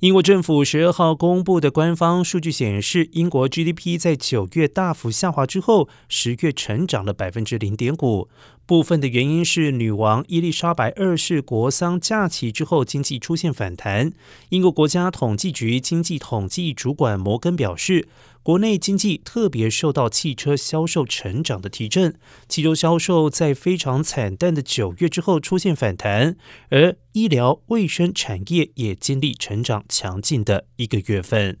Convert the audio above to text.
英国政府十二号公布的官方数据显示，英国 GDP 在九月大幅下滑之后，十月成长了百分之零点五。部分的原因是女王伊丽莎白二世国丧假期之后，经济出现反弹。英国国家统计局经济统计主管摩根表示，国内经济特别受到汽车销售成长的提振，汽车销售在非常惨淡的九月之后出现反弹，而医疗卫生产业也经历成长强劲的一个月份。